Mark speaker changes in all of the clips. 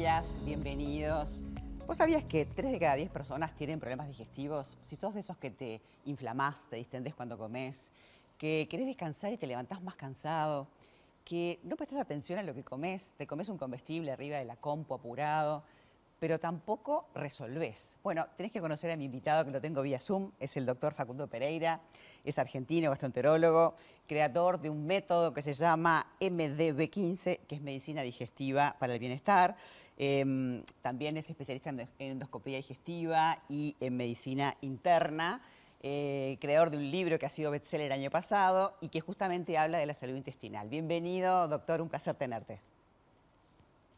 Speaker 1: días, bienvenidos. ¿Vos sabías que 3 de cada 10 personas tienen problemas digestivos? Si sos de esos que te inflamás, te distendés cuando comes, que querés descansar y te levantás más cansado, que no prestas atención a lo que comes, te comes un comestible arriba de la compu apurado, pero tampoco resolvés. Bueno, tenés que conocer a mi invitado que lo tengo vía Zoom, es el doctor Facundo Pereira, es argentino, gastroenterólogo, creador de un método que se llama MDB15, que es medicina digestiva para el bienestar. Em, también es especialista en endoscopía digestiva y en medicina interna. Eh, creador de un libro que ha sido bestseller el año pasado y que justamente habla de la salud intestinal. Bienvenido, doctor, un placer tenerte.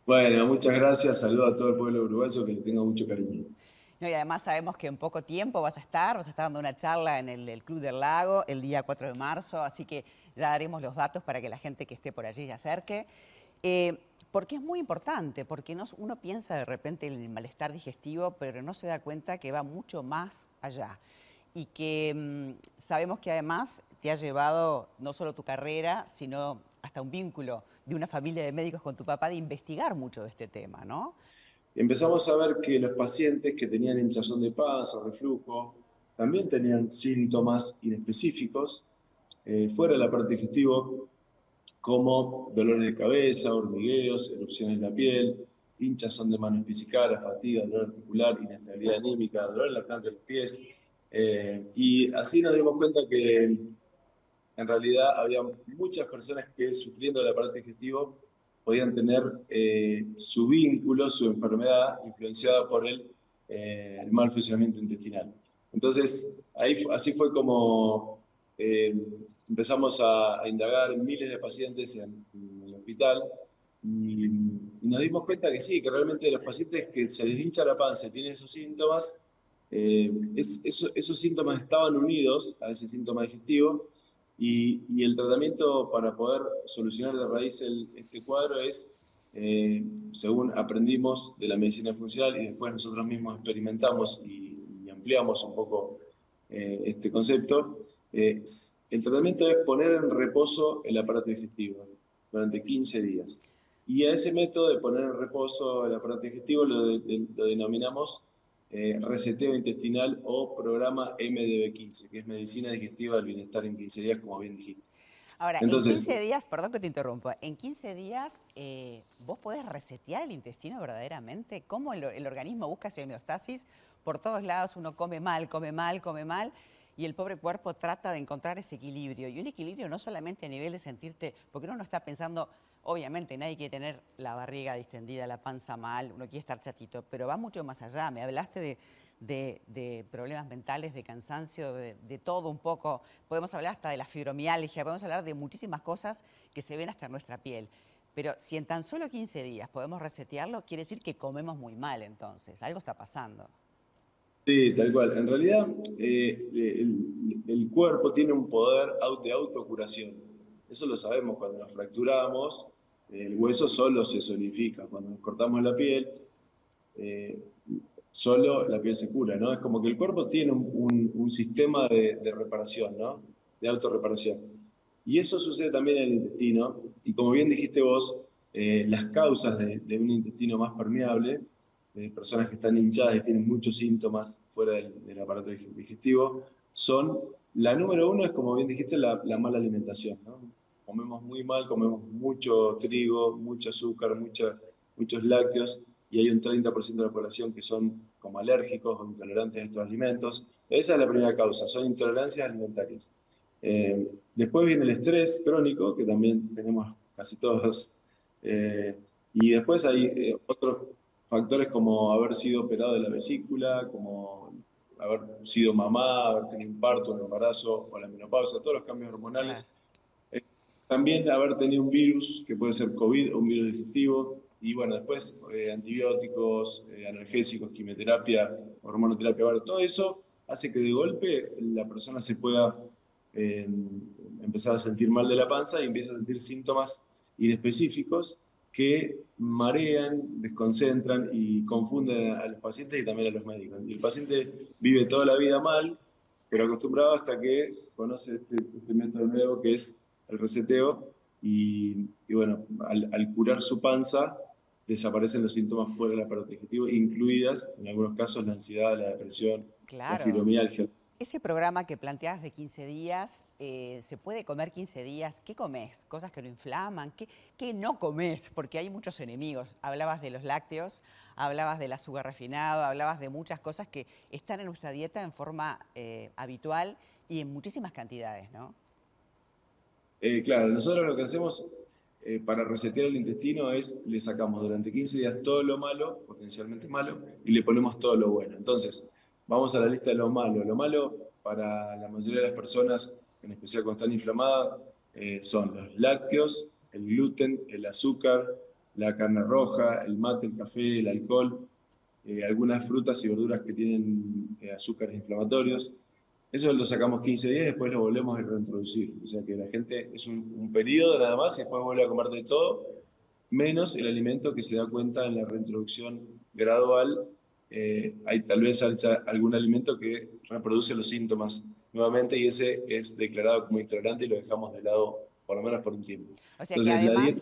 Speaker 2: Bueno, muchas gracias. Saludo a todo el pueblo uruguayo que le tengo mucho cariño.
Speaker 1: y además sabemos que en poco tiempo vas a estar, vas a estar dando una charla en el, Club del Lago el día 4 de marzo, así que ya daremos los datos para que la gente que esté por allí se acerque. Eh, porque es muy importante, porque uno piensa de repente en el malestar digestivo, pero no se da cuenta que va mucho más allá. Y que mm, sabemos que además te ha llevado no solo tu carrera, sino hasta un vínculo de una familia de médicos con tu papá de investigar mucho de este tema, ¿no?
Speaker 2: Empezamos a ver que los pacientes que tenían hinchazón de panza o reflujo también tenían síntomas inespecíficos eh, fuera del aparato digestivo, como dolores de cabeza, hormigueos, erupciones en la piel, hinchazón de manos físicas, fatiga, dolor articular, inestabilidad anímica, dolor en la planta de los pies. Eh, y así nos dimos cuenta que en realidad había muchas personas que sufriendo del aparato digestivo podían tener eh, su vínculo, su enfermedad influenciada por el, eh, el mal funcionamiento intestinal. Entonces, ahí, así fue como eh, empezamos a, indagar miles de pacientes en, el hospital y, nos dimos cuenta que sí, que realmente los pacientes que se les hincha la panza tienen esos síntomas, esos síntomas estaban unidos a ese síntoma digestivo y, el tratamiento para poder solucionar de raíz este cuadro es, eh, según aprendimos de la medicina funcional y después nosotros mismos experimentamos y, ampliamos un poco eh, este concepto, eh, el tratamiento es poner en reposo el aparato digestivo durante 15 días. Y a ese método de poner en reposo el aparato digestivo lo denominamos eh, reseteo intestinal o programa MDB15, que es Medicina Digestiva del Bienestar en 15 días, como bien dijiste.
Speaker 1: Ahora, en 15 días, perdón que te interrumpa, en 15 días eh, vos podés resetear el intestino verdaderamente, cómo el, organismo busca esa homeostasis, por todos lados uno come mal, come mal, come mal, y el pobre cuerpo trata de encontrar ese equilibrio. Y un equilibrio no solamente a nivel de sentirte, porque uno no está pensando, Obviamente nadie quiere tener la barriga distendida, la panza mal, uno quiere estar chatito, pero va mucho más allá. Me hablaste de, problemas mentales, de cansancio, de, todo un poco. Podemos hablar hasta de la fibromialgia, podemos hablar de muchísimas cosas que se ven hasta en nuestra piel. Pero si en tan solo 15 días podemos resetearlo, quiere decir que comemos muy mal entonces. Algo está pasando.
Speaker 2: Sí, tal cual. En realidad, eh, el, el, cuerpo tiene un poder de autocuración. Eso lo sabemos cuando nos fracturamos, el hueso solo se solidifica. Cuando nos cortamos la piel, eh, solo la piel se cura, ¿no? Es como que el cuerpo tiene un, sistema de, reparación, ¿no? De autorreparación. Y eso sucede también en el intestino. Y como bien dijiste vos, eh, las causas de, un intestino más permeable, de personas que están hinchadas y tienen muchos síntomas fuera del, aparato digestivo, son, la número uno es, como bien dijiste, la, la mala alimentación, ¿no? comemos muy mal, comemos mucho trigo, mucho azúcar, muchos lácteos, y hay un 30% de la población que son como alérgicos o intolerantes a estos alimentos. Esa es la primera causa, son intolerancias alimentarias. Eh, después viene el estrés crónico, que también tenemos casi todos. Eh, y después hay eh, otros factores como haber sido operado de la vesícula, como haber sido mamá, haber tenido un parto, un embarazo o la menopausia, todos los cambios hormonales. También haber tenido un virus, que puede ser COVID o un virus digestivo, y bueno, después eh, antibióticos, eh, analgésicos, quimioterapia, hormonoterapia, todo eso hace que de golpe la persona se pueda eh, empezar a sentir mal de la panza y empieza a sentir síntomas inespecíficos que marean, desconcentran y confunden a los pacientes y también a los médicos. Y el paciente vive toda la vida mal, pero acostumbrado hasta que conoce este, este método nuevo que es el reseteo y, bueno, al, curar su panza, desaparecen los síntomas fuera del aparato digestivo, incluidas en algunos casos la ansiedad, la depresión, la fibromialgia.
Speaker 1: Ese programa que planteas de 15 días, eh, ¿se puede comer 15 días? ¿Qué comes? ¿Cosas que lo inflaman? ¿Qué, ¿Qué, no comes? Porque hay muchos enemigos. Hablabas de los lácteos, hablabas del azúcar refinado, hablabas de muchas cosas que están en nuestra dieta en forma eh, habitual y en muchísimas cantidades, ¿no?
Speaker 2: Eh, claro, nosotros lo que hacemos para resetear el intestino es le sacamos durante 15 días todo lo malo, potencialmente malo, y le ponemos todo lo bueno. Entonces, Vamos a la lista de lo malo. Lo malo para la mayoría de las personas, en especial cuando están inflamadas, eh, son los lácteos, el gluten, el azúcar, la carne roja, el mate, el café, el alcohol, eh, algunas frutas y verduras que tienen eh, azúcares inflamatorios. Eso lo sacamos 15 días después lo volvemos a reintroducir. O sea que la gente es un, un periodo nada más y después vuelve a comer de todo, menos el alimento que se da cuenta en la reintroducción gradual eh, hay tal vez algún alimento que reproduce los síntomas nuevamente y ese es declarado como intolerante y lo dejamos de lado por lo menos por un tiempo.
Speaker 1: O sea que además,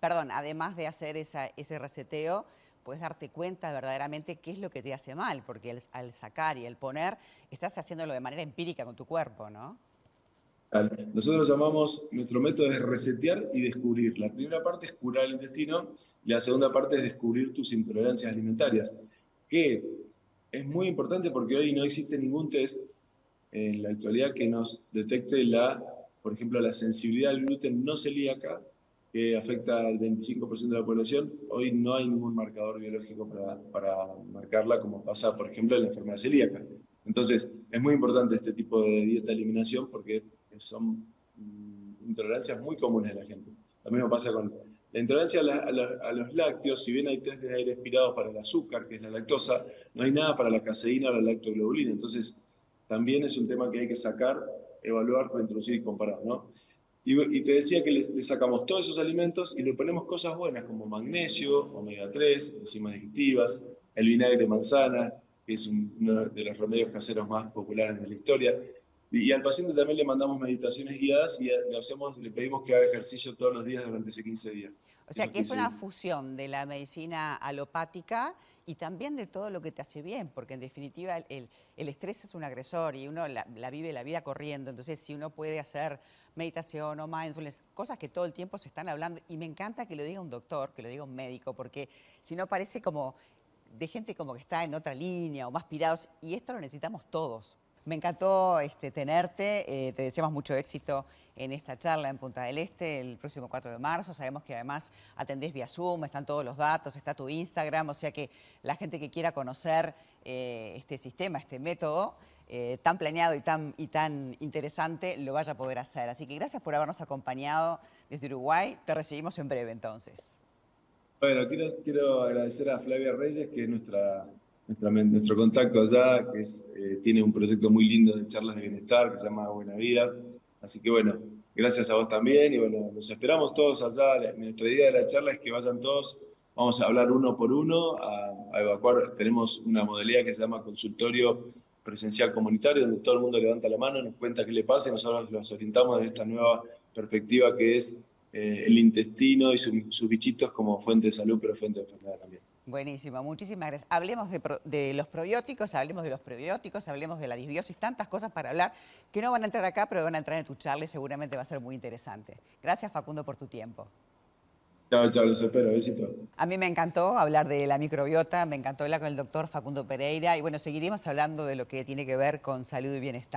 Speaker 1: perdón, además de hacer ese reseteo, puedes darte cuenta verdaderamente qué es lo que te hace mal, porque al sacar y el poner, estás haciéndolo de manera empírica con tu cuerpo, ¿no?
Speaker 2: Nosotros llamamos, nuestro método es resetear y descubrir. La primera parte es curar el intestino y la segunda parte es descubrir tus intolerancias alimentarias que es muy importante porque hoy no existe ningún test en la actualidad que nos detecte la, por ejemplo, la sensibilidad al gluten no celíaca, que afecta al 25% de la población. Hoy no hay ningún marcador biológico para, para marcarla, como pasa, por ejemplo, en la enfermedad celíaca. Entonces, es muy importante este tipo de dieta-eliminación porque son mm, intolerancias muy comunes en la gente. Lo mismo pasa con la intolerancia a, los lácteos, si bien hay test de aire expirado para el azúcar, que es la lactosa, no hay nada para la caseína o la lactoglobulina. Entonces, también es un tema que hay que sacar, evaluar, reintroducir y comparar. ¿no? Y, te decía que le, sacamos todos esos alimentos y le ponemos cosas buenas como magnesio, omega 3, enzimas digestivas, el vinagre de manzana, que es uno de los remedios caseros más populares de la historia. Y, al paciente también le mandamos meditaciones guiadas y le, hacemos, le pedimos que haga ejercicio todos los días durante ese 15 días.
Speaker 1: O sea que es una fusión de la medicina alopática y también de todo lo que te hace bien, porque en definitiva el, estrés es un agresor y uno la, vive la vida corriendo. Entonces, si uno puede hacer meditación o mindfulness, cosas que todo el tiempo se están hablando, y me encanta que lo diga un doctor, que lo diga un médico, porque si no parece como de gente como que está en otra línea o más pirados, y esto lo necesitamos todos. Me encantó este, tenerte, eh, te deseamos mucho éxito en esta charla en Punta del Este el próximo 4 de marzo. Sabemos que además atendés vía Zoom, están todos los datos, está tu Instagram, o sea que la gente que quiera conocer eh, este sistema, este método, eh, tan planeado y tan, interesante, lo vaya a poder hacer. Así que gracias por habernos acompañado desde Uruguay. Te recibimos en breve entonces.
Speaker 2: Bueno, quiero agradecer a Flavia Reyes, que es nuestra nuestro contacto allá, que es, eh, tiene un proyecto muy lindo de charlas de bienestar que se llama Buena Vida. Así que bueno, gracias a vos también y bueno, los esperamos todos allá. Nuestra idea de la charla es que vayan todos, vamos a hablar uno por uno, a, evacuar. Tenemos una modalidad que se llama consultorio presencial comunitario, donde todo el mundo levanta la mano, nos cuenta qué le pasa y nosotros los orientamos de esta nueva perspectiva que es eh, el intestino y sus bichitos como fuente de salud, pero fuente de enfermedad también.
Speaker 1: Buenísimo, muchísimas gracias. Hablemos de, los probióticos, hablemos de los prebióticos, hablemos de la disbiosis, tantas cosas para hablar que no van a entrar acá, pero van a entrar en tu charla y seguramente va a ser muy interesante. Gracias Facundo por tu tiempo.
Speaker 2: Chao, chao, los espero, besito.
Speaker 1: A mí me encantó hablar de la microbiota, me encantó hablar con el doctor Facundo Pereira y bueno, seguiremos hablando de lo que tiene que ver con salud y bienestar.